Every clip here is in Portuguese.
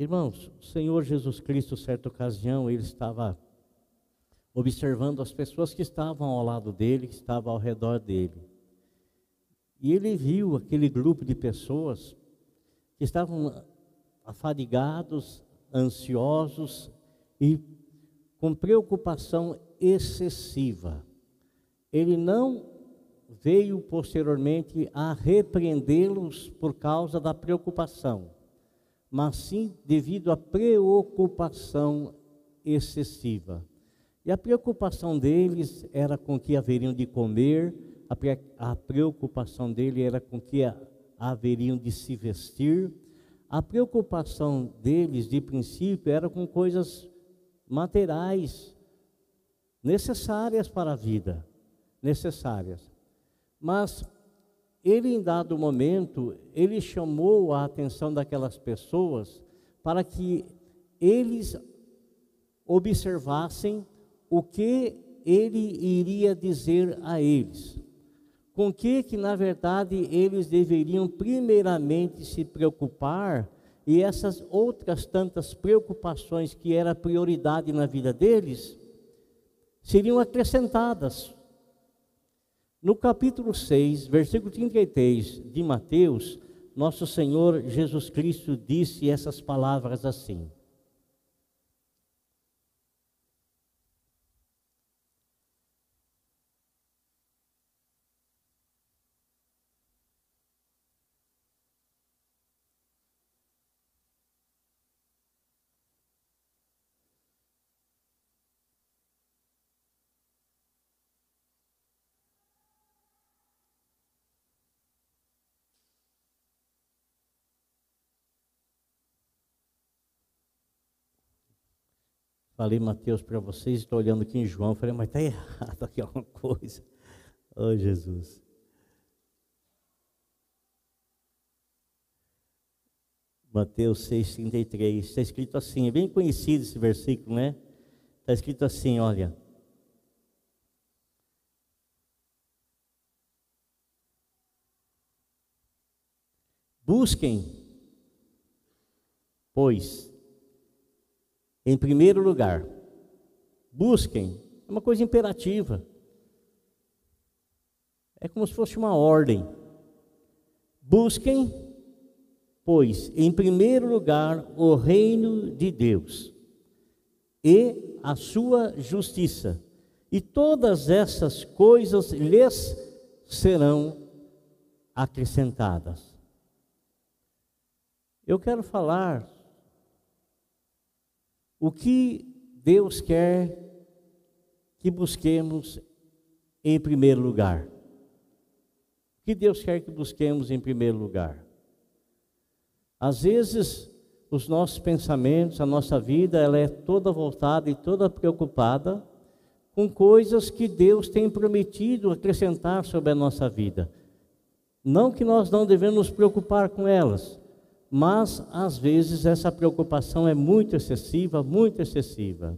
Irmãos, o Senhor Jesus Cristo, certa ocasião, ele estava observando as pessoas que estavam ao lado dele, que estavam ao redor dele. E ele viu aquele grupo de pessoas que estavam afadigados, ansiosos e com preocupação excessiva. Ele não veio posteriormente a repreendê-los por causa da preocupação, mas sim devido à preocupação excessiva. E a preocupação deles era com que haveriam de comer, a, preocupação dele era com que haveriam de se vestir. A preocupação deles, de princípio, era com coisas materiais, necessárias para a vida, necessárias. Mas ele, em dado momento, ele chamou a atenção daquelas pessoas para que eles observassem o que ele iria dizer a eles. Com que que na verdade eles deveriam primeiramente se preocupar e essas outras tantas preocupações que era prioridade na vida deles seriam acrescentadas. No capítulo 6, versículo 33 de Mateus, nosso Senhor Jesus Cristo disse essas palavras assim: Falei Mateus para vocês, estou olhando aqui em João, falei, mas está errado aqui alguma coisa. Oh Jesus. Mateus 6,33, está escrito assim, é bem conhecido esse versículo, né? Está escrito assim, olha. Busquem, pois, em primeiro lugar. Busquem, é uma coisa imperativa. É como se fosse uma ordem. Busquem, pois, em primeiro lugar, o reino de Deus e a sua justiça, e todas essas coisas lhes serão acrescentadas. Eu quero falar o que Deus quer que busquemos em primeiro lugar? O que Deus quer que busquemos em primeiro lugar? Às vezes, os nossos pensamentos, a nossa vida, ela é toda voltada e toda preocupada com coisas que Deus tem prometido acrescentar sobre a nossa vida. Não que nós não devemos nos preocupar com elas, mas às vezes essa preocupação é muito excessiva, muito excessiva.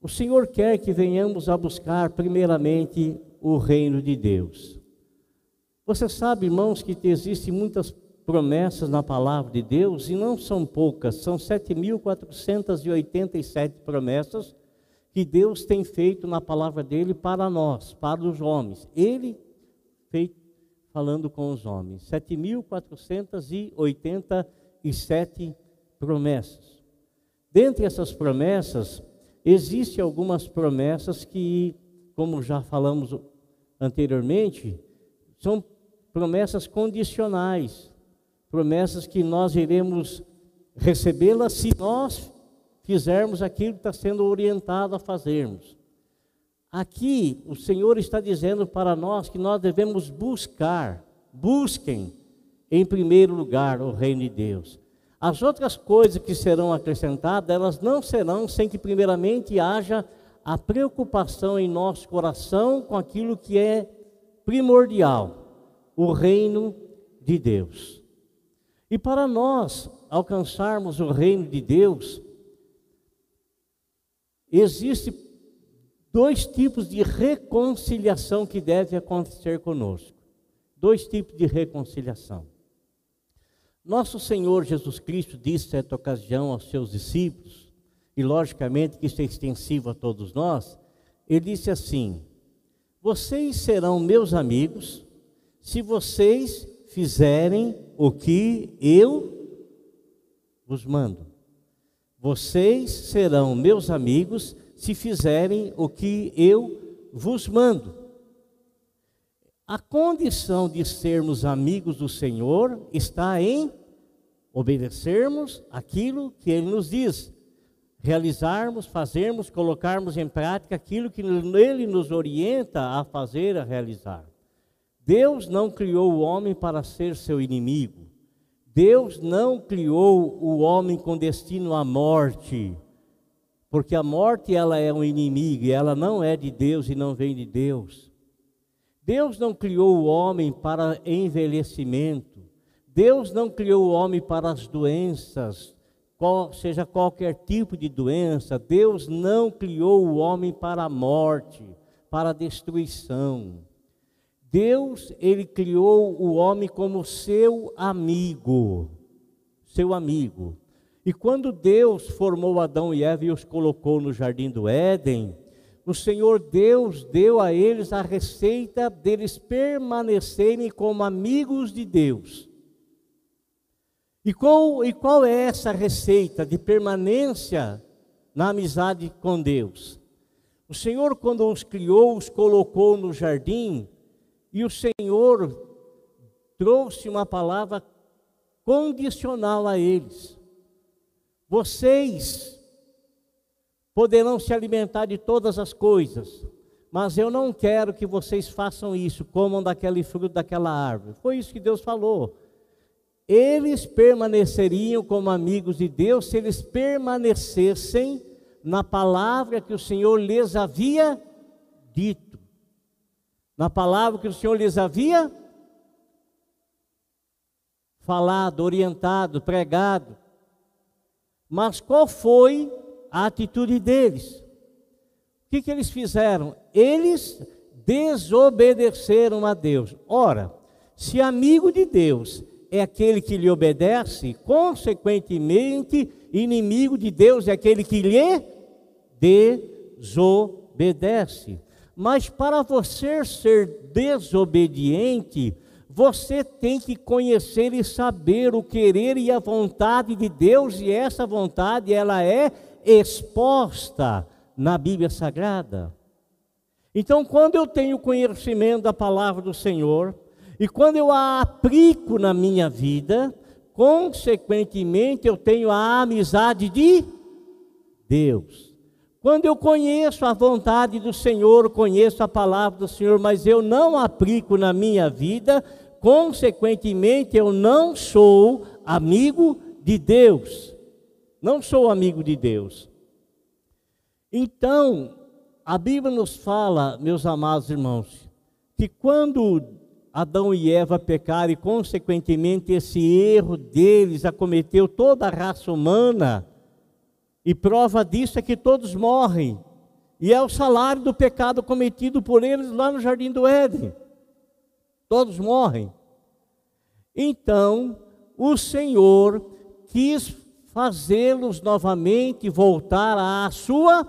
O Senhor quer que venhamos a buscar primeiramente o reino de Deus. Você sabe, irmãos, que existem muitas promessas na palavra de Deus e não são poucas, são 7.487 promessas que Deus tem feito na palavra dele para nós, para os homens. Ele fez, falando com os homens. 7.487 promessas. Dentre essas promessas, existem algumas promessas que, como já falamos anteriormente, são promessas condicionais, promessas que nós iremos recebê-las se nós fizermos aquilo que está sendo orientado a fazermos. Aqui o Senhor está dizendo para nós que nós devemos buscar, busquem em primeiro lugar o reino de Deus. As outras coisas que serão acrescentadas, elas não serão sem que primeiramente haja a preocupação em nosso coração com aquilo que é primordial, o reino de Deus. E para nós alcançarmos o reino de Deus, existe dois tipos de reconciliação que deve acontecer conosco. Dois tipos de reconciliação. Nosso Senhor Jesus Cristo disse certa ocasião aos seus discípulos, e logicamente que isso é extensivo a todos nós, ele disse assim: Vocês serão meus amigos se vocês fizerem o que eu vos mando. Vocês serão meus amigos se fizerem o que eu vos mando. A condição de sermos amigos do Senhor está em obedecermos aquilo que Ele nos diz, realizarmos, fazermos, colocarmos em prática aquilo que Ele nos orienta a fazer, a realizar. Deus não criou o homem para ser seu inimigo. Deus não criou o homem com destino à morte, porque a morte ela é um inimigo e ela não é de Deus e não vem de Deus. Deus não criou o homem para envelhecimento. Deus não criou o homem para as doenças, qual, seja qualquer tipo de doença. Deus não criou o homem para a morte, para a destruição. Deus, ele criou o homem como seu amigo, seu amigo. E quando Deus formou Adão e Eva e os colocou no jardim do Éden, o Senhor Deus deu a eles a receita deles permanecerem como amigos de Deus. E qual, e qual é essa receita de permanência na amizade com Deus? O Senhor, quando os criou, os colocou no jardim, e o Senhor trouxe uma palavra condicional a eles. Vocês poderão se alimentar de todas as coisas, mas eu não quero que vocês façam isso, comam daquele fruto daquela árvore. Foi isso que Deus falou. Eles permaneceriam como amigos de Deus se eles permanecessem na palavra que o Senhor lhes havia dito. Na palavra que o Senhor lhes havia falado, orientado, pregado. Mas qual foi a atitude deles. O que, que eles fizeram? Eles desobedeceram a Deus. Ora, se amigo de Deus é aquele que lhe obedece, consequentemente, inimigo de Deus é aquele que lhe desobedece. Mas para você ser desobediente, você tem que conhecer e saber o querer e a vontade de Deus, e essa vontade ela é exposta na Bíblia Sagrada. Então, quando eu tenho conhecimento da palavra do Senhor, e quando eu a aplico na minha vida, consequentemente eu tenho a amizade de Deus. Quando eu conheço a vontade do Senhor, conheço a palavra do Senhor, mas eu não aplico na minha vida, consequentemente eu não sou amigo de Deus não sou amigo de Deus. Então, a Bíblia nos fala, meus amados irmãos, que quando Adão e Eva pecaram e, consequentemente, esse erro deles acometeu toda a raça humana, e prova disso é que todos morrem, e é o salário do pecado cometido por eles lá no jardim do Éden. Todos morrem. Então, o Senhor quis fazê-los novamente voltar à sua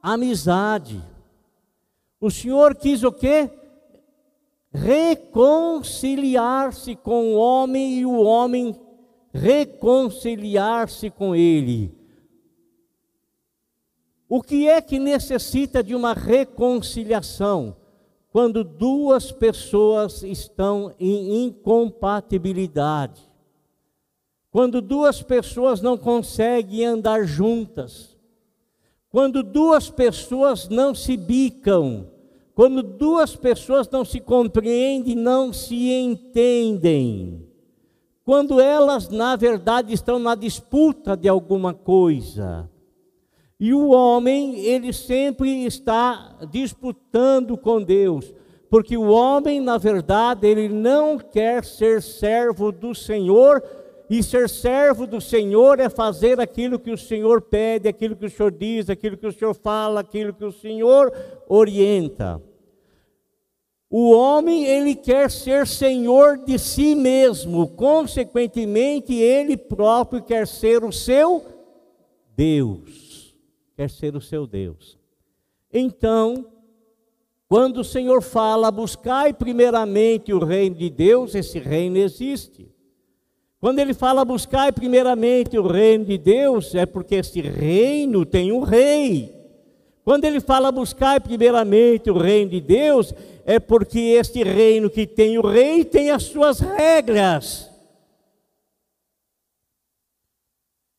amizade. O Senhor quis o quê? Reconciliar-se com o homem e o homem reconciliar-se com ele. O que é que necessita de uma reconciliação? Quando duas pessoas estão em incompatibilidade. Quando duas pessoas não conseguem andar juntas, quando duas pessoas não se bicam, quando duas pessoas não se compreendem, não se entendem, quando elas, na verdade, estão na disputa de alguma coisa. E o homem, ele sempre está disputando com Deus, porque o homem, na verdade, ele não quer ser servo do Senhor, e ser servo do Senhor é fazer aquilo que o Senhor pede, aquilo que o Senhor diz, aquilo que o Senhor fala, aquilo que o Senhor orienta. o homem ele quer ser senhor de si mesmo, consequentemente ele próprio quer ser o seu Deus, quer ser o seu Deus. Então, quando o Senhor fala, buscai primeiramente o reino de Deus, esse reino existe. Quando ele fala buscai primeiramente o reino de Deus, é porque esse reino tem um rei. Quando ele fala buscai primeiramente o reino de Deus, é porque este reino que tem o rei tem as suas regras.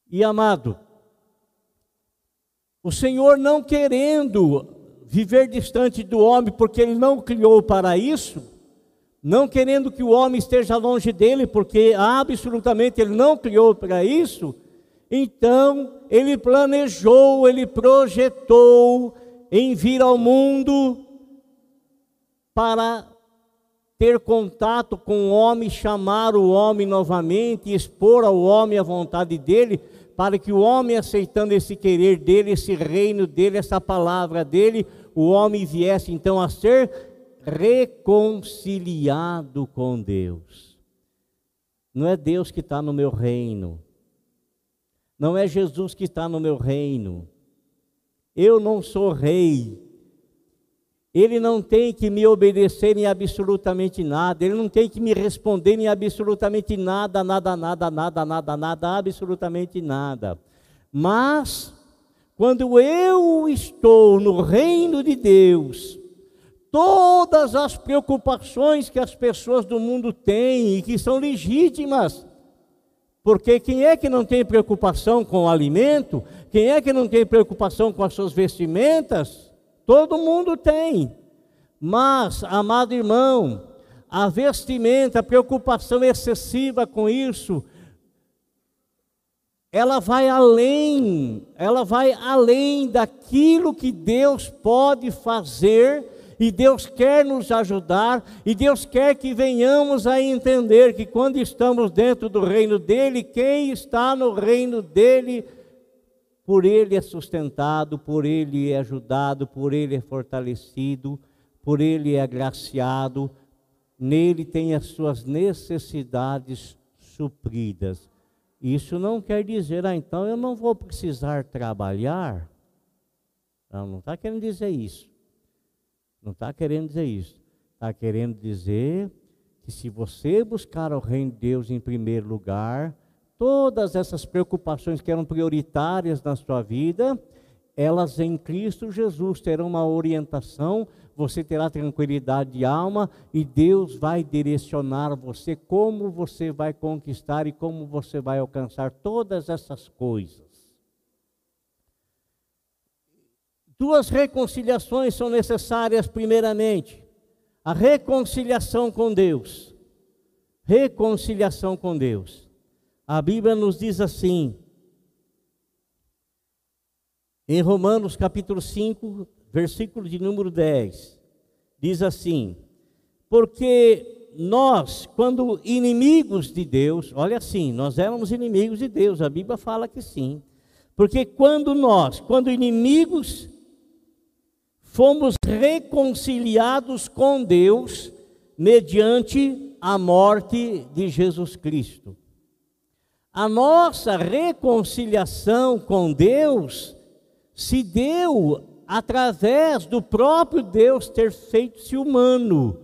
E amado, o Senhor não querendo viver distante do homem, porque ele não criou para isso, não querendo que o homem esteja longe dele, porque absolutamente ele não criou para isso, então ele planejou, ele projetou em vir ao mundo para ter contato com o homem, chamar o homem novamente, expor ao homem a vontade dele, para que o homem, aceitando esse querer dele, esse reino dele, essa palavra dele, o homem viesse então a ser reconciliado com Deus. Não é Deus que está no meu reino, não é Jesus que está no meu reino. Eu não sou rei, ele não tem que me obedecer em absolutamente nada, ele não tem que me responder em absolutamente nada, nada, nada, nada, nada, nada, absolutamente nada. Mas, quando eu estou no reino de Deus, todas as preocupações que as pessoas do mundo têm e que são legítimas, porque quem é que não tem preocupação com o alimento? Quem é que não tem preocupação com as suas vestimentas? Todo mundo tem. Mas, amado irmão, a vestimenta, a preocupação excessiva com isso, ela vai além, ela vai além daquilo que Deus pode fazer e Deus quer nos ajudar, e Deus quer que venhamos a entender que quando estamos dentro do reino dele, quem está no reino dele por ele é sustentado, por ele é ajudado, por ele é fortalecido, por ele é agraciado, nele tem as suas necessidades supridas. Isso não quer dizer, ah, então eu não vou precisar trabalhar. Não, não está querendo dizer isso. Não está querendo dizer isso. Está querendo dizer que se você buscar o reino de Deus em primeiro lugar, todas essas preocupações que eram prioritárias na sua vida, elas em Cristo Jesus terão uma orientação, você terá tranquilidade de alma e Deus vai direcionar você como você vai conquistar e como você vai alcançar todas essas coisas. Duas reconciliações são necessárias, primeiramente. A reconciliação com Deus. Reconciliação com Deus. A Bíblia nos diz assim, em Romanos capítulo 5, versículo de número 10, diz assim: Porque nós, quando inimigos de Deus, olha assim, nós éramos inimigos de Deus, a Bíblia fala que sim. Porque quando nós, quando inimigos, fomos reconciliados com Deus mediante a morte de Jesus Cristo a nossa reconciliação com Deus se deu através do próprio Deus ter feito-se humano.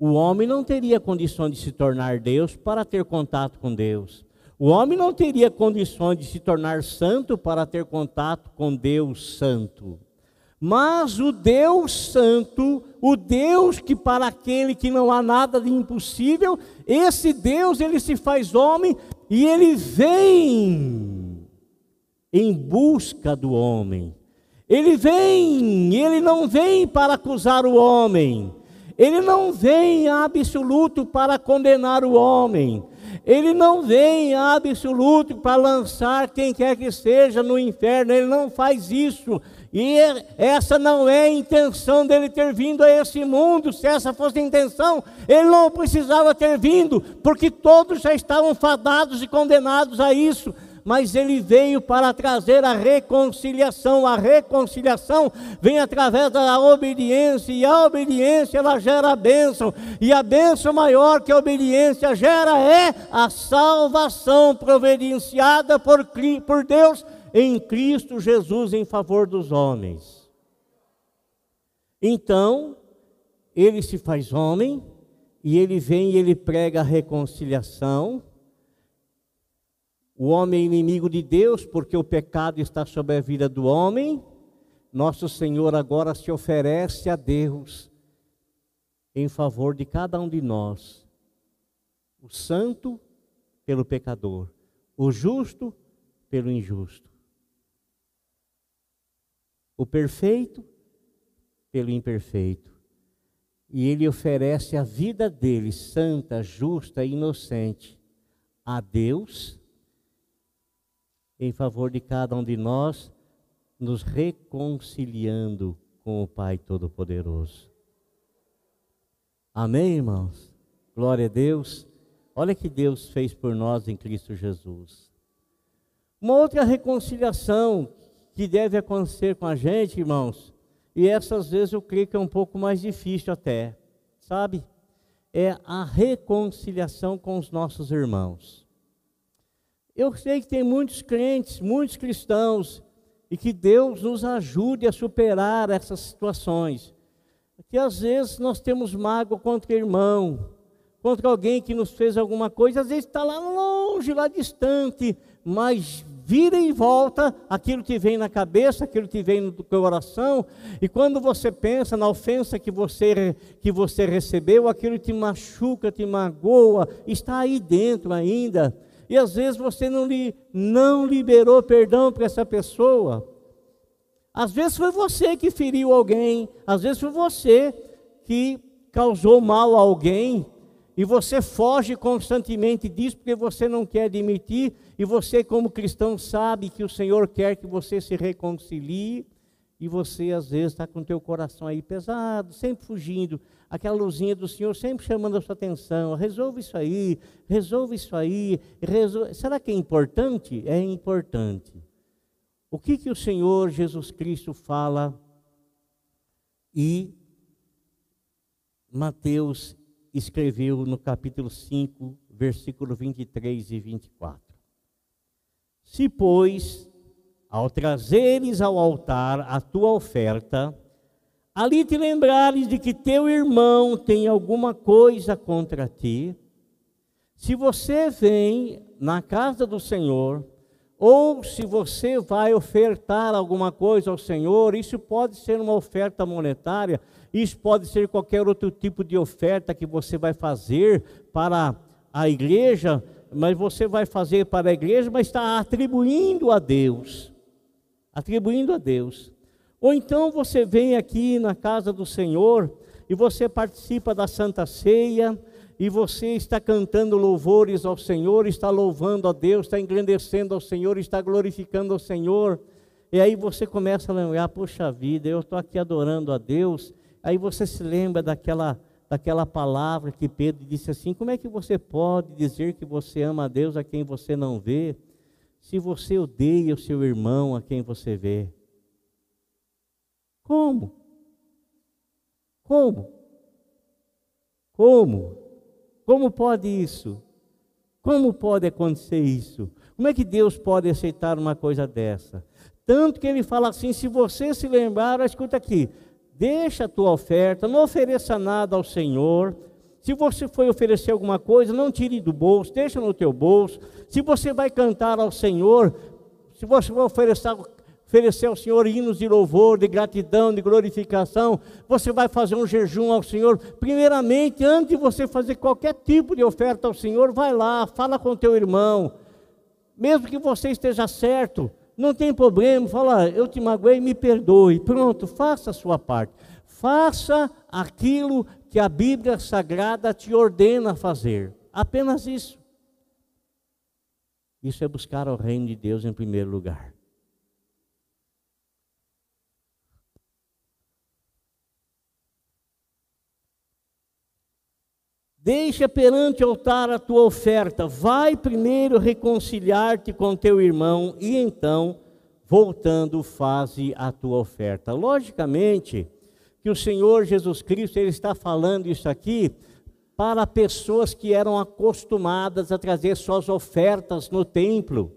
O homem não teria condições de se tornar Deus para ter contato com Deus. O homem não teria condições de se tornar santo para ter contato com Deus Santo. Mas o Deus Santo, o Deus que para aquele que não há nada de impossível, esse Deus ele se faz homem e ele vem em busca do homem. Ele vem, ele não vem para acusar o homem. Ele não vem absoluto para condenar o homem. Ele não vem absoluto para lançar quem quer que seja no inferno. Ele não faz isso. E essa não é a intenção dele ter vindo a esse mundo. Se essa fosse a intenção, ele não precisava ter vindo, porque todos já estavam fadados e condenados a isso. mas ele veio para trazer a reconciliação. A reconciliação vem através da obediência, e a obediência ela gera a bênção, e a bênção maior que a obediência gera é a salvação providenciada por, por Deus em Cristo Jesus em favor dos homens. Então, ele se faz homem, e ele vem e ele prega a reconciliação o homem é inimigo de Deus, porque o pecado está sobre a vida do homem. Nosso Senhor agora se oferece a Deus em favor de cada um de nós. O santo pelo pecador, o justo pelo injusto. O perfeito pelo imperfeito. E ele oferece a vida dele, santa, justa e inocente, a Deus em favor de cada um de nós, nos reconciliando com o Pai Todo-Poderoso. Amém, irmãos? Glória a Deus. Olha que Deus fez por nós em Cristo Jesus. Uma outra reconciliação que deve acontecer com a gente, irmãos, e essas vezes eu creio que é um pouco mais difícil até, sabe? É a reconciliação com os nossos irmãos. Eu sei que tem muitos crentes, muitos cristãos, e que Deus nos ajude a superar essas situações. Que às vezes nós temos mágoa contra o irmão, contra alguém que nos fez alguma coisa, às vezes está lá longe, lá distante, mas vira e volta aquilo que vem na cabeça, aquilo que vem no coração, e quando você pensa na ofensa que você, que você recebeu, aquilo te machuca, te magoa, está aí dentro ainda e às vezes você não, li, não liberou perdão para essa pessoa. Às vezes foi você que feriu alguém, às vezes foi você que causou mal a alguém, e você foge constantemente disso porque você não quer admitir, e você, como cristão, sabe que o Senhor quer que você se reconcilie, e você às vezes está com o teu coração aí pesado, sempre fugindo, aquela luzinha do Senhor sempre chamando a sua atenção, resolve isso aí, resolve isso aí, resolve... será que é importante? É importante. O que, que o Senhor Jesus Cristo fala? E Mateus escreveu no capítulo 5, versículo 23 e 24. Se, pois, ao trazeres ao altar a tua oferta, ali te lembrares de que teu irmão tem alguma coisa contra ti, se você vem na casa do Senhor, ou se você vai ofertar alguma coisa ao Senhor, isso pode ser uma oferta monetária, isso pode ser qualquer outro tipo de oferta que você vai fazer para a igreja, mas você vai fazer para a igreja, mas está atribuindo a Deus atribuindo a Deus. Ou então você vem aqui na casa do Senhor e você participa da Santa Ceia e você está cantando louvores ao Senhor, está louvando a Deus, está engrandecendo ao Senhor, está glorificando ao Senhor. E aí você começa a lembrar, poxa vida, eu estou aqui adorando a Deus. Aí você se lembra daquela, daquela palavra que Pedro disse assim: como é que você pode dizer que você ama a Deus a quem você não vê? se você odeia o seu irmão a quem você vê? Como? Como? Como? Como pode isso? Como pode acontecer isso? Como é que Deus pode aceitar uma coisa dessa? Tanto que ele fala assim: se você se lembrar, escuta aqui, deixa a tua oferta, não ofereça nada ao Senhor, se você foi oferecer alguma coisa, não tire do bolso, deixa no teu bolso. Se você vai cantar ao Senhor, se você vai oferecer, oferecer ao Senhor hinos de louvor, de gratidão, de glorificação, você vai fazer um jejum ao Senhor. Primeiramente, antes de você fazer qualquer tipo de oferta ao Senhor, vai lá, fala com teu irmão. Mesmo que você esteja certo, não tem problema, fala, eu te magoei, me perdoe. Pronto, faça a sua parte. Faça aquilo que a Bíblia Sagrada te ordena fazer. Apenas isso. Isso é buscar o reino de Deus em primeiro lugar. Deixa perante o altar a tua oferta. Vai primeiro reconciliar-te com teu irmão e então, voltando, faze a tua oferta. Logicamente que o Senhor Jesus Cristo ele está falando isso aqui para pessoas que eram acostumadas a trazer suas ofertas no templo.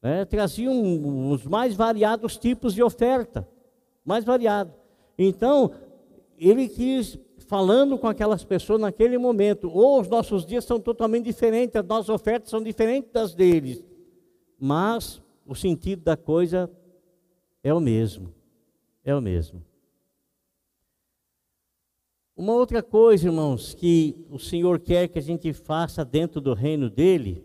É, traziam os mais variados tipos de oferta, mais variado. Então, ele quis falando com aquelas pessoas naquele momento. Ou os nossos dias são totalmente diferentes, as nossas ofertas são diferentes das deles. Mas o sentido da coisa é o mesmo. É o mesmo. Uma outra coisa, irmãos, que o Senhor quer que a gente faça dentro do reino dele,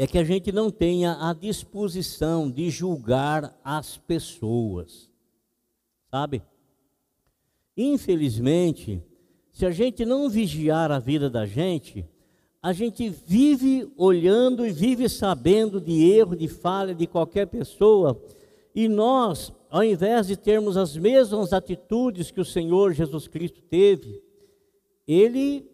é que a gente não tenha a disposição de julgar as pessoas, sabe? Infelizmente, se a gente não vigiar a vida da gente, a gente vive olhando e vive sabendo de erro, de falha de qualquer pessoa, e nós, ao invés de termos as mesmas atitudes que o Senhor Jesus Cristo teve, ele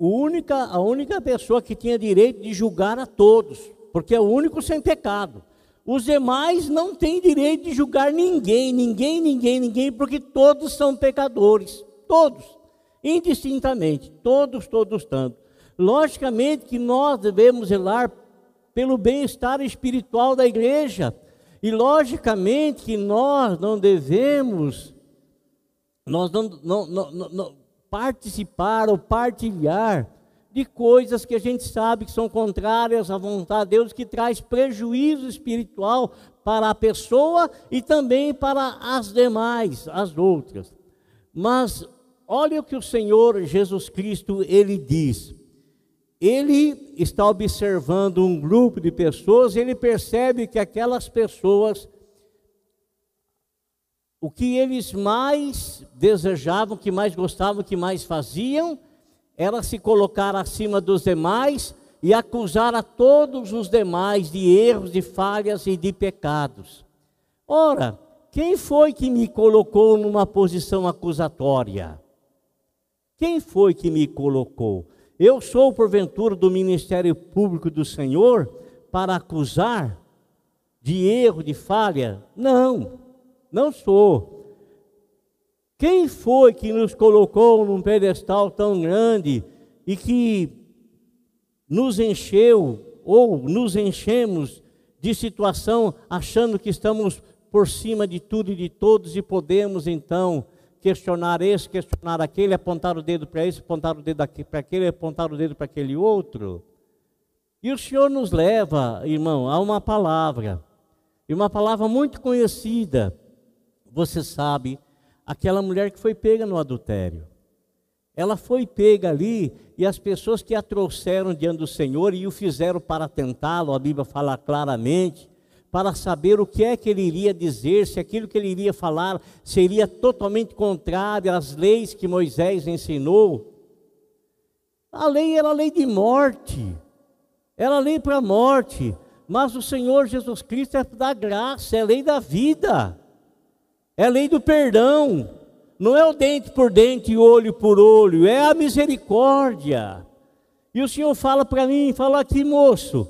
única, a única pessoa que tinha direito de julgar a todos, porque é o único sem pecado. Os demais não têm direito de julgar ninguém, ninguém, ninguém, ninguém, porque todos são pecadores, todos, indistintamente, todos, todos tanto. Logicamente que nós devemos zelar pelo bem-estar espiritual da igreja, e logicamente que nós não devemos, nós não, não, não, não participar ou partilhar de coisas que a gente sabe que são contrárias à vontade de Deus, que traz prejuízo espiritual para a pessoa e também para as demais, as outras. Mas olha o que o Senhor Jesus Cristo ele diz. Ele está observando um grupo de pessoas, ele percebe que aquelas pessoas o que eles mais desejavam, que mais gostavam, que mais faziam, era se colocar acima dos demais e acusar a todos os demais de erros, de falhas e de pecados. Ora, quem foi que me colocou numa posição acusatória? Quem foi que me colocou? Eu sou, porventura, do ministério público do Senhor para acusar de erro, de falha? Não. Não sou. Quem foi que nos colocou num pedestal tão grande e que nos encheu ou nos enchemos de situação achando que estamos por cima de tudo e de todos e podemos então questionar esse, questionar aquele, apontar o dedo para esse, apontar o dedo para aquele, apontar o dedo para aquele outro? E o Senhor nos leva, irmão, a uma palavra, e uma palavra muito conhecida, você sabe, aquela mulher que foi pega no adultério. Ela foi pega ali e as pessoas que a trouxeram diante do Senhor e o fizeram para tentá-lo, a Bíblia fala claramente, para saber o que é que ele iria dizer, se aquilo que ele iria falar seria totalmente contrário às leis que Moisés ensinou. A lei era a lei de morte, era a lei para a morte, mas o Senhor Jesus Cristo é da graça, é a lei da vida. É lei do perdão. Não é o dente por dente, olho por olho, é a misericórdia. E o Senhor fala para mim, fala aqui, moço,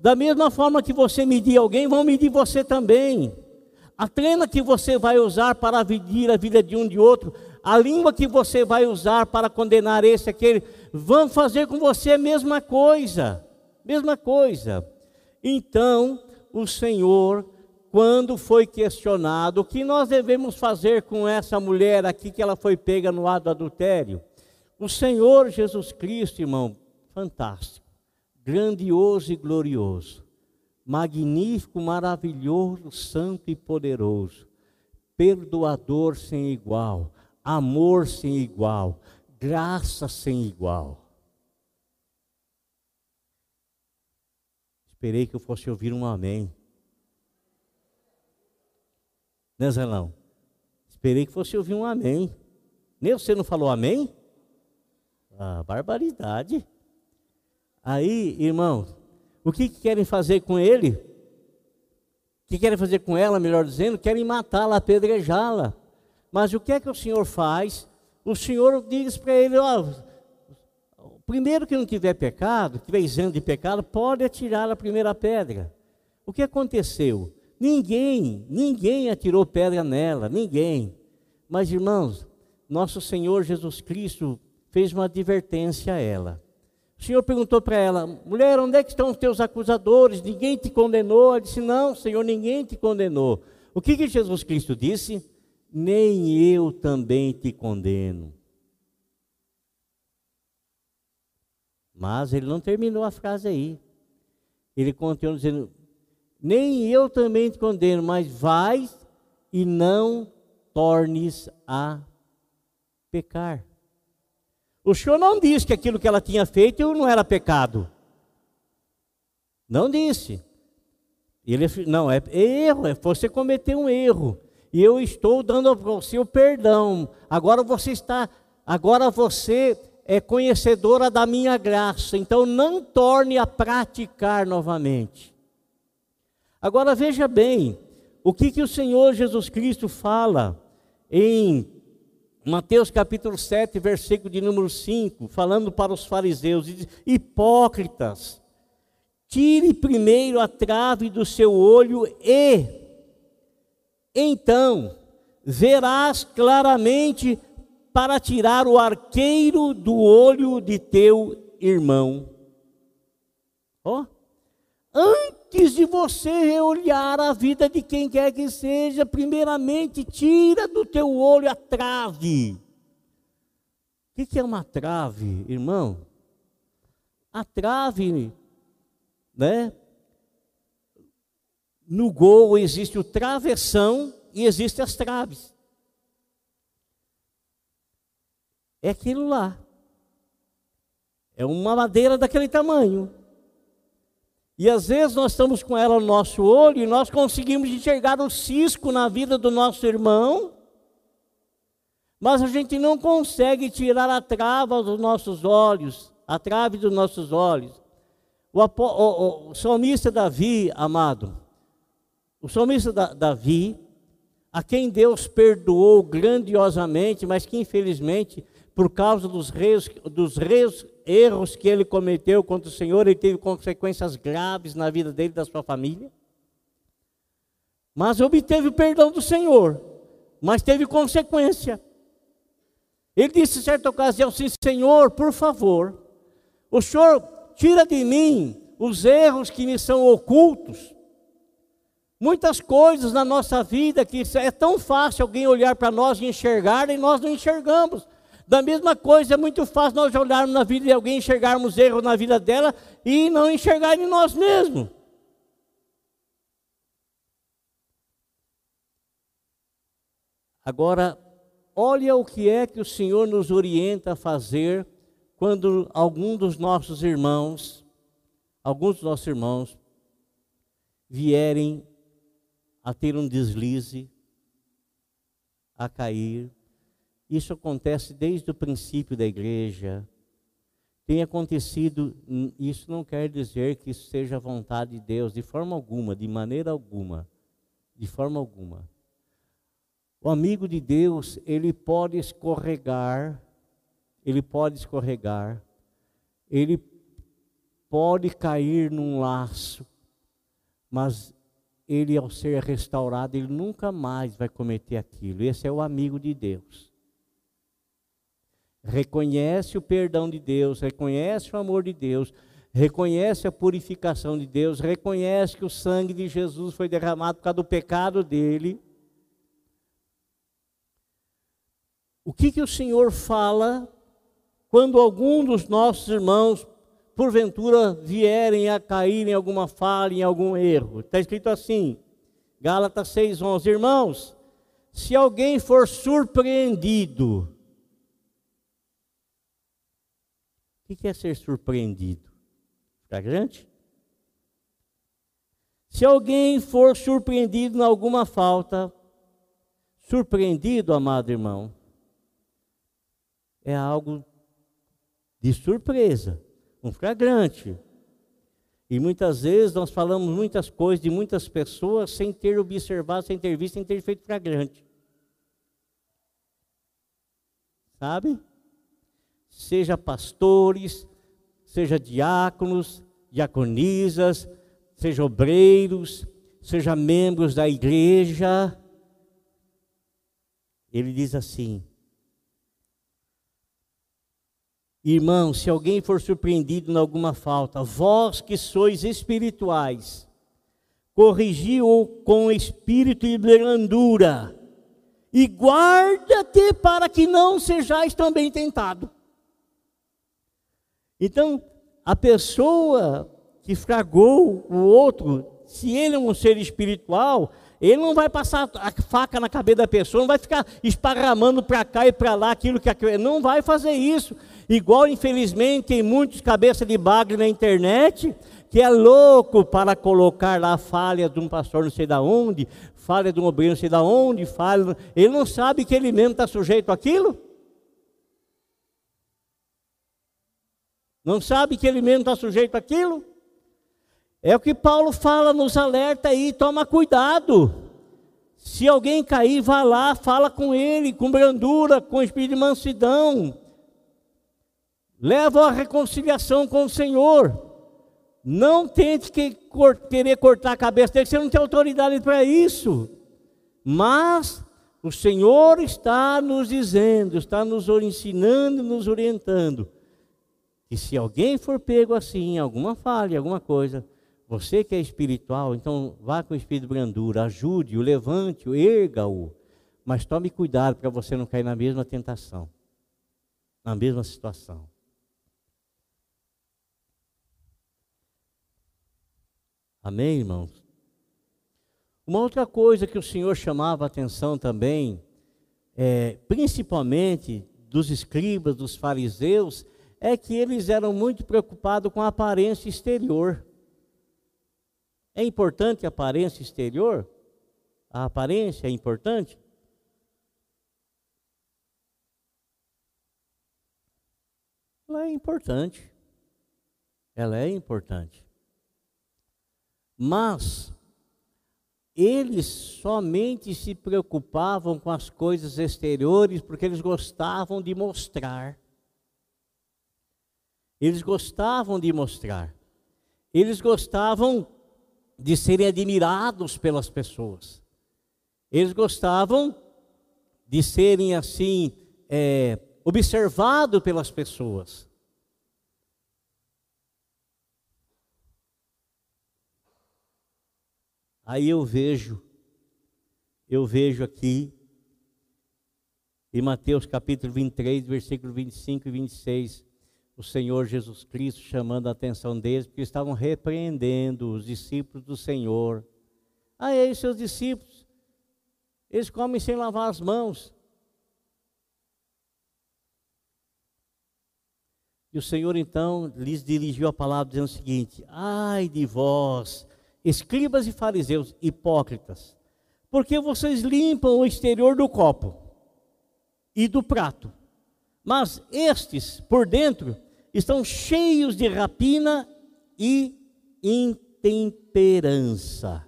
da mesma forma que você medir alguém, vão medir você também. A trena que você vai usar para medir a vida de um de outro, a língua que você vai usar para condenar esse aquele, vão fazer com você a mesma coisa. Mesma coisa. Então, o Senhor quando foi questionado o que nós devemos fazer com essa mulher aqui que ela foi pega no ato do adultério, o Senhor Jesus Cristo, irmão, fantástico, grandioso e glorioso, magnífico, maravilhoso, santo e poderoso, perdoador sem igual, amor sem igual, graça sem igual. Esperei que eu fosse ouvir um amém. Né, Zelão? Esperei que fosse ouvir um amém. Nem você não falou amém? Ah, barbaridade. Aí, irmãos, o que, que querem fazer com ele? O que querem fazer com ela, melhor dizendo? Querem matá-la, apedrejá-la. Mas o que é que o Senhor faz? O Senhor diz para ele: ó, primeiro que não tiver pecado, tiver isento de pecado, pode atirar a primeira pedra. O que aconteceu? Ninguém, ninguém atirou pedra nela, ninguém. Mas irmãos, nosso Senhor Jesus Cristo fez uma advertência a ela. O Senhor perguntou para ela: mulher, onde é que estão os teus acusadores? Ninguém te condenou? Ela disse: não, Senhor, ninguém te condenou. O que, que Jesus Cristo disse? Nem eu também te condeno. Mas ele não terminou a frase aí. Ele continuou dizendo: Nem eu também te condeno, mas vai e não tornes a pecar. O Senhor não disse que aquilo que ela tinha feito não era pecado. Não disse. Ele, não, é erro, é você cometeu um erro. E eu estou dando para você o perdão. Agora você está, agora você é conhecedora da minha graça. Então não torne a praticar novamente. Agora veja bem, o que, que o Senhor Jesus Cristo fala em Mateus capítulo 7, versículo de número 5, falando para os fariseus, diz, hipócritas, tire primeiro a trave do seu olho e então verás claramente para tirar o arqueiro do olho de teu irmão. Ó, oh, antes de você olhar a vida de quem quer que seja, primeiramente tira do teu olho a trave. O que é uma trave, irmão? A trave, né? No gol existe o travessão e existe as traves. É aquilo lá. É uma madeira daquele tamanho. E às vezes nós estamos com ela no nosso olho e nós conseguimos enxergar o cisco na vida do nosso irmão, mas a gente não consegue tirar a trava dos nossos olhos, a trave dos nossos olhos. O, o, o, salmista Davi, amado, o salmista da, Davi, a quem Deus perdoou grandiosamente, mas que infelizmente, por causa dos reis, dos reis erros que ele cometeu contra o Senhor, ele teve consequências graves na vida dele e da sua família. Mas obteve o perdão do Senhor, mas teve consequência. Ele disse em certa ocasião assim: Senhor, por favor, o Senhor tira de mim os erros que me são ocultos. Muitas coisas na nossa vida que é tão fácil alguém olhar para nós e enxergar e nós não enxergamos. Da mesma coisa, é muito fácil nós olharmos na vida de alguém, enxergarmos erros na vida dela e não enxergar em nós mesmos. Agora, olha o que é que o Senhor nos orienta a fazer quando algum dos nossos irmãos, alguns dos nossos irmãos, vierem a ter um deslize, a cair, isso acontece desde o princípio da igreja. Tem acontecido, isso não quer dizer que isso seja a vontade de Deus, de forma alguma, de maneira alguma. De forma alguma. O amigo de Deus, ele pode escorregar, ele pode escorregar, ele pode cair num laço, mas ele, ao ser restaurado, ele nunca mais vai cometer aquilo. Esse é o amigo de Deus reconhece o perdão de Deus, reconhece o amor de Deus, reconhece a purificação de Deus, reconhece que o sangue de Jesus foi derramado por causa do pecado dele. O que, que o Senhor fala quando algum dos nossos irmãos, porventura, vierem a cair em alguma falha, em algum erro? Está escrito assim, Gálatas 6,11: Irmãos, se alguém for surpreendido, O que é ser surpreendido? Flagrante? Se alguém for surpreendido em alguma falta, surpreendido, amado irmão, é algo de surpresa, um flagrante. E muitas vezes nós falamos muitas coisas de muitas pessoas sem ter observado, sem ter visto, sem ter feito flagrante. sabe? Seja pastores, seja diáconos, diaconisas, seja obreiros, seja membros da igreja. Ele diz assim: Irmão, se alguém for surpreendido em alguma falta, vós que sois espirituais, corrigiu-o com espírito de brandura, e guarda-te para que não sejais também tentado. Então, a pessoa que fragou o outro, se ele é um ser espiritual, ele não vai passar a faca na cabeça da pessoa, não vai ficar esparramando para cá e para lá aquilo que não vai fazer isso. Igual, infelizmente, tem muitos cabeça de bagre na internet que é louco para colocar lá falha de um pastor não sei da onde, falha de um obreiro não sei da onde, falha. Ele não sabe que ele mesmo está sujeito àquilo? Não sabe que ele mesmo está sujeito àquilo? É o que Paulo fala, nos alerta aí, toma cuidado. Se alguém cair, vá lá, fala com ele, com brandura, com espírito de mansidão. Leva a reconciliação com o Senhor. Não tente que, querer cortar a cabeça dele, você não tem autoridade para isso. Mas o Senhor está nos dizendo, está nos ensinando, nos orientando. Que se alguém for pego assim, alguma falha, alguma coisa, você que é espiritual, então vá com o espírito de brandura, ajude-o, levante-o, erga-o. Mas tome cuidado para você não cair na mesma tentação, na mesma situação. Amém, irmãos? Uma outra coisa que o Senhor chamava a atenção também, é, principalmente dos escribas, dos fariseus, é que eles eram muito preocupados com a aparência exterior. É importante a aparência exterior? A aparência é importante? Ela é importante. Ela é importante. Mas eles somente se preocupavam com as coisas exteriores porque eles gostavam de mostrar. Eles gostavam de mostrar. Eles gostavam de serem admirados pelas pessoas. Eles gostavam de serem assim, é, observados pelas pessoas. Aí eu vejo, eu vejo aqui, em Mateus capítulo 23, versículo 25 e 26, o Senhor Jesus Cristo chamando a atenção deles, porque estavam repreendendo os discípulos do Senhor. Ah, e aí seus discípulos, eles comem sem lavar as mãos. E o Senhor então lhes dirigiu a palavra dizendo o seguinte: Ai de vós, escribas e fariseus hipócritas, porque vocês limpam o exterior do copo e do prato, mas estes por dentro estão cheios de rapina e intemperança.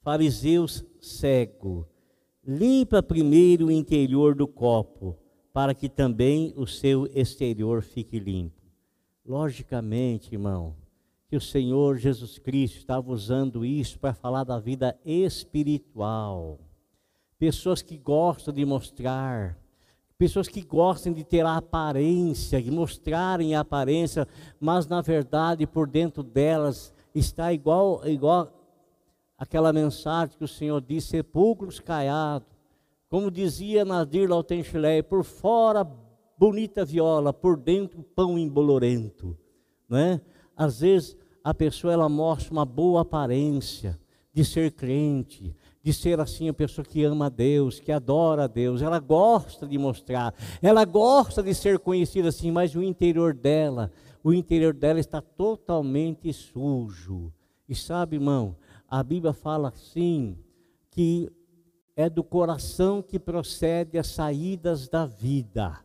Fariseus cego, limpa primeiro o interior do copo, para que também o seu exterior fique limpo. Logicamente, irmão, que o Senhor Jesus Cristo estava usando isso para falar da vida espiritual. Pessoas que gostam de mostrar, pessoas que gostam de ter a aparência, de mostrarem a aparência, mas na verdade por dentro delas está igual, igual aquela mensagem que o Senhor disse: sepulcros caiados. Como dizia Nadir Lautenschley, por fora bonita viola, por dentro pão embolorento. Não é? Às vezes a pessoa ela mostra uma boa aparência de ser crente, de ser assim a pessoa que ama a Deus, que adora a Deus, ela gosta de mostrar, ela gosta de ser conhecida assim, mas o interior dela, o interior dela está totalmente sujo. E sabe, irmão, a Bíblia fala assim que é do coração que procede as saídas da vida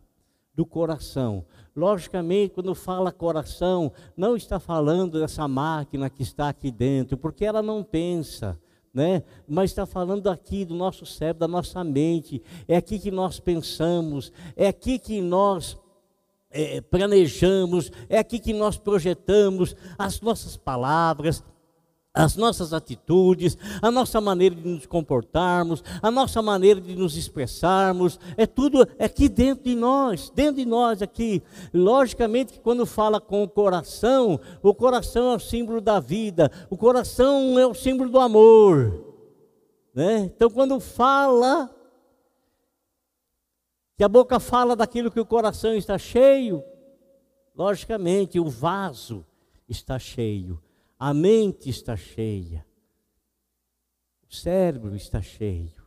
do coração. Logicamente, quando fala coração, não está falando dessa máquina que está aqui dentro, porque ela não pensa. Né? Mas está falando aqui do nosso cérebro, da nossa mente. É aqui que nós pensamos, é aqui que nós é, planejamos, é aqui que nós projetamos as nossas palavras, as nossas atitudes, a nossa maneira de nos comportarmos, a nossa maneira de nos expressarmos, é tudo aqui dentro de nós, dentro de nós aqui. Logicamente que quando fala com o coração, o coração é o símbolo da vida, o coração é o símbolo do amor. Né? Então quando fala, que a boca fala daquilo que o coração está cheio, logicamente o vaso está cheio a mente está cheia, o cérebro está cheio.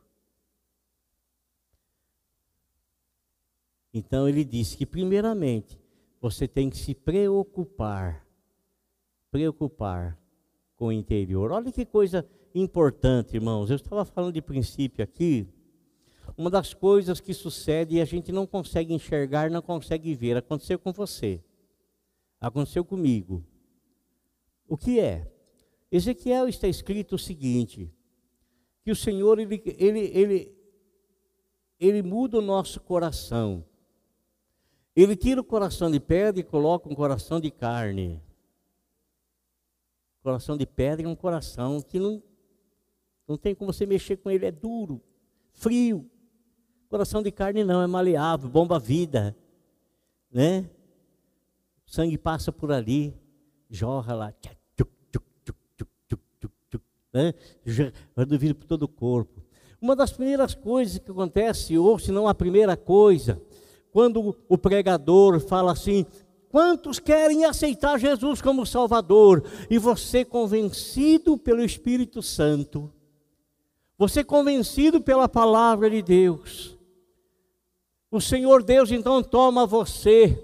Então ele disse que, primeiramente, você tem que se preocupar, preocupar com o interior. Olha que coisa importante, irmãos. Eu estava falando de princípio aqui. Uma das coisas que sucede e a gente não consegue enxergar, não consegue ver, aconteceu com você, aconteceu comigo. O que é? Ezequiel está escrito o seguinte: que o Senhor ele, ele, ele, ele muda o nosso coração. Ele tira o coração de pedra e coloca um coração de carne. Coração de pedra é um coração que não, não tem como você mexer com ele, é duro, frio. Coração de carne não, é maleável, bomba vida. Né? O sangue passa por ali, jorra lá. Tchac, né? Vir por todo o corpo. Uma das primeiras coisas que acontece, ou se não a primeira coisa, quando o pregador fala assim: quantos querem aceitar Jesus como Salvador? E você convencido pelo Espírito Santo, você convencido pela palavra de Deus, o Senhor Deus então toma você,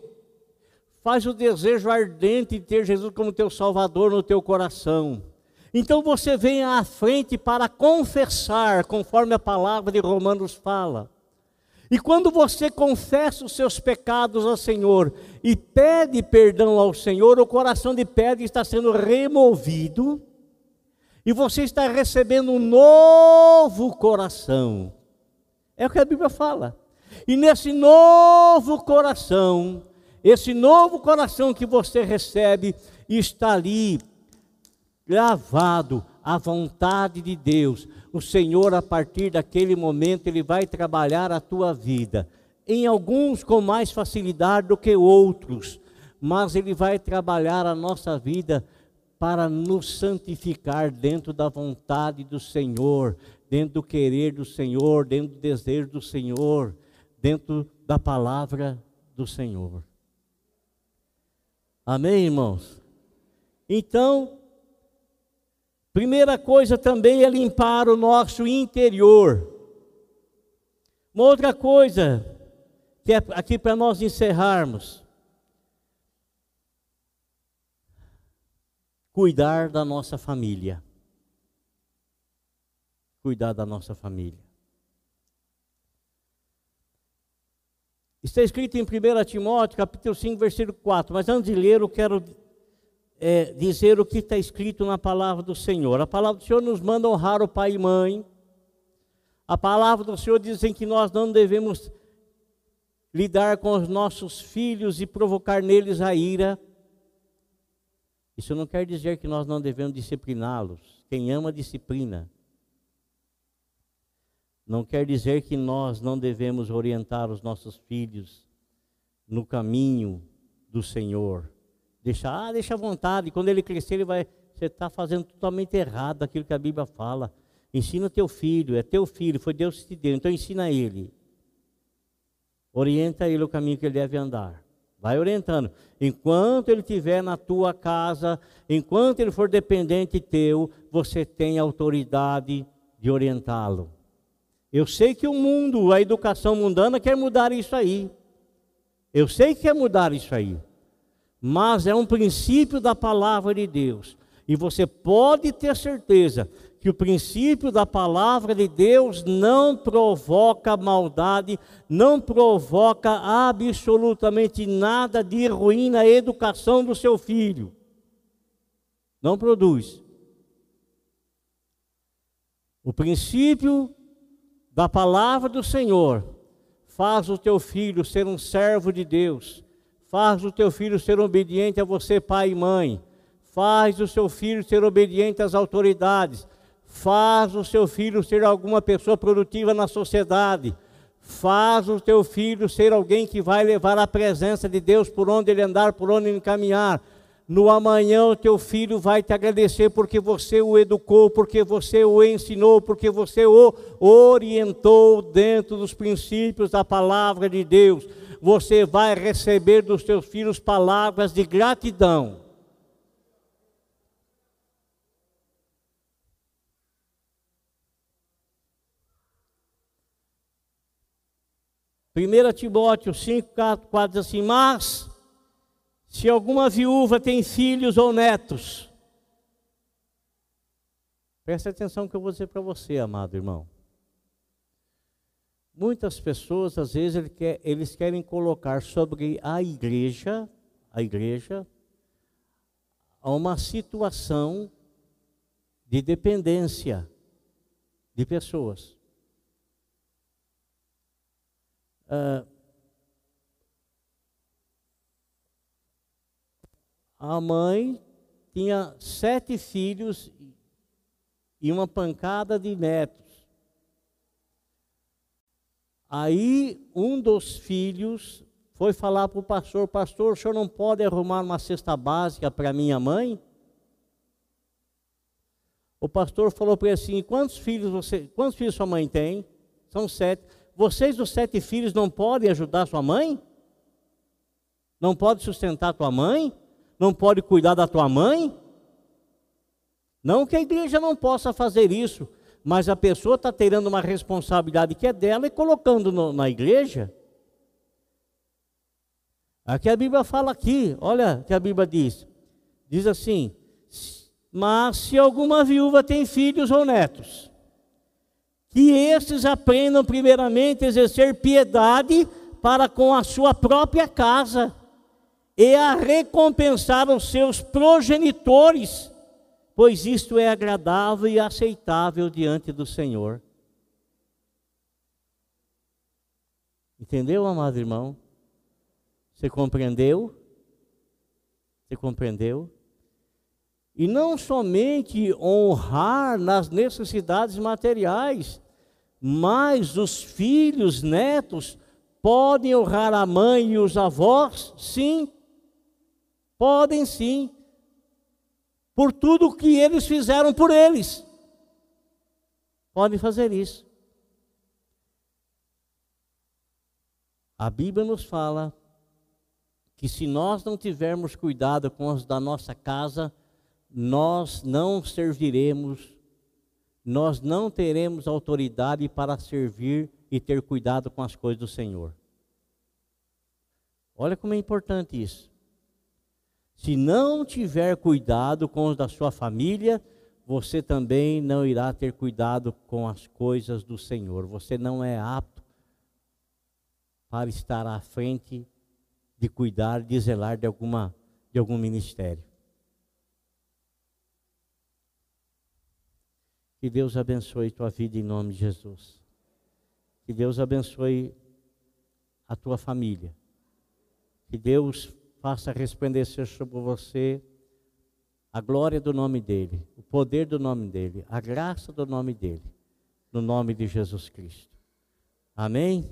faz o desejo ardente de ter Jesus como teu Salvador no teu coração. Então você vem à frente para confessar, conforme a palavra de Romanos fala. E quando você confessa os seus pecados ao Senhor e pede perdão ao Senhor, o coração de pedra está sendo removido e você está recebendo um novo coração. É o que a Bíblia fala. E nesse novo coração, esse novo coração que você recebe, está ali gravado a vontade de Deus. O Senhor, a partir daquele momento, Ele vai trabalhar a tua vida. Em alguns com mais facilidade do que outros, mas Ele vai trabalhar a nossa vida para nos santificar dentro da vontade do Senhor, dentro do querer do Senhor, dentro do desejo do Senhor, dentro da palavra do Senhor. Amém, irmãos? Então, Primeira coisa também é limpar o nosso interior. Uma outra coisa, que é aqui para nós encerrarmos, cuidar da nossa família. Cuidar da nossa família. Está escrito em 1 Timóteo, capítulo 5, versículo 4. Mas antes de ler, eu quero é, dizer o que está escrito na palavra do Senhor. A palavra do Senhor nos manda honrar o pai e mãe. A palavra do Senhor diz que nós não devemos lidar com os nossos filhos e provocar neles a ira. Isso não quer dizer que nós não devemos discipliná-los. Quem ama, disciplina. Não quer dizer que nós não devemos orientar os nossos filhos no caminho do Senhor. Deixa, ah, deixa à vontade. Quando ele crescer, ele vai. Você está fazendo totalmente errado aquilo que a Bíblia fala. Ensina teu filho, é teu filho, foi Deus que te deu, então ensina ele. Orienta ele o caminho que ele deve andar. Vai orientando. Enquanto ele estiver na tua casa, enquanto ele for dependente teu, você tem autoridade de orientá-lo. Eu sei que o mundo, a educação mundana quer mudar isso aí. Eu sei que quer mudar isso aí mas é um princípio da palavra de Deus. E você pode ter certeza que o princípio da palavra de Deus não provoca maldade, não provoca absolutamente nada de ruim na educação do seu filho. Não produz. O princípio da palavra do Senhor faz o teu filho ser um servo de Deus, faz o teu filho ser obediente a você, pai e mãe, faz o seu filho ser obediente às autoridades, faz o seu filho ser alguma pessoa produtiva na sociedade, faz o teu filho ser alguém que vai levar a presença de Deus por onde ele andar, por onde ele caminhar. No amanhã o teu filho vai te agradecer porque você o educou, porque você o ensinou, porque você o orientou dentro dos princípios da palavra de Deus. Você vai receber dos teus filhos palavras de gratidão. 1 Timóteo 5, 4, 4 diz assim: Mas, se alguma viúva tem filhos ou netos, preste atenção que eu vou dizer para você, amado irmão. Muitas pessoas, às vezes, eles, quer, eles querem colocar sobre a igreja, a igreja, uma situação de dependência de pessoas. Uh, a mãe tinha sete filhos e uma pancada de netos. Aí um dos filhos foi falar para o pastor: Pastor, o senhor não pode arrumar uma cesta básica para minha mãe? O pastor falou para ele assim: Quantos filhos você, quantos filhos sua mãe tem? São sete vocês, os sete filhos, não podem ajudar sua mãe? Não pode sustentar tua mãe? Não pode cuidar da tua mãe? Não que a igreja não possa fazer isso, mas a pessoa está tirando uma responsabilidade que é dela e colocando no, na igreja. Aqui a Bíblia fala aqui, olha o que a Bíblia diz. Diz assim: Mas se alguma viúva tem filhos ou netos, que estes aprendam primeiramente a exercer piedade para com a sua própria casa e a recompensar os seus progenitores, pois isto é agradável e aceitável diante do Senhor. Entendeu, amado irmão? Você compreendeu? Você compreendeu? E não somente honrar nas necessidades materiais, mas os filhos, netos, podem honrar a mãe e os avós? Sim, podem sim, por tudo que eles fizeram por eles. Podem fazer isso. A Bíblia nos fala que se nós não tivermos cuidado com os da nossa casa, nós não serviremos, nós não teremos autoridade para servir e ter cuidado com as coisas do Senhor. Olha como é importante isso. Se não tiver cuidado com os da sua família, você também não irá ter cuidado com as coisas do Senhor. Você não é apto para estar à frente de cuidar, de zelar de alguma de algum ministério. Que Deus abençoe tua vida em nome de Jesus. Que Deus abençoe a tua família. Que Deus faça resplandecer sobre você a glória do nome dEle, o poder do nome dEle, a graça do nome dEle, no nome de Jesus Cristo. Amém?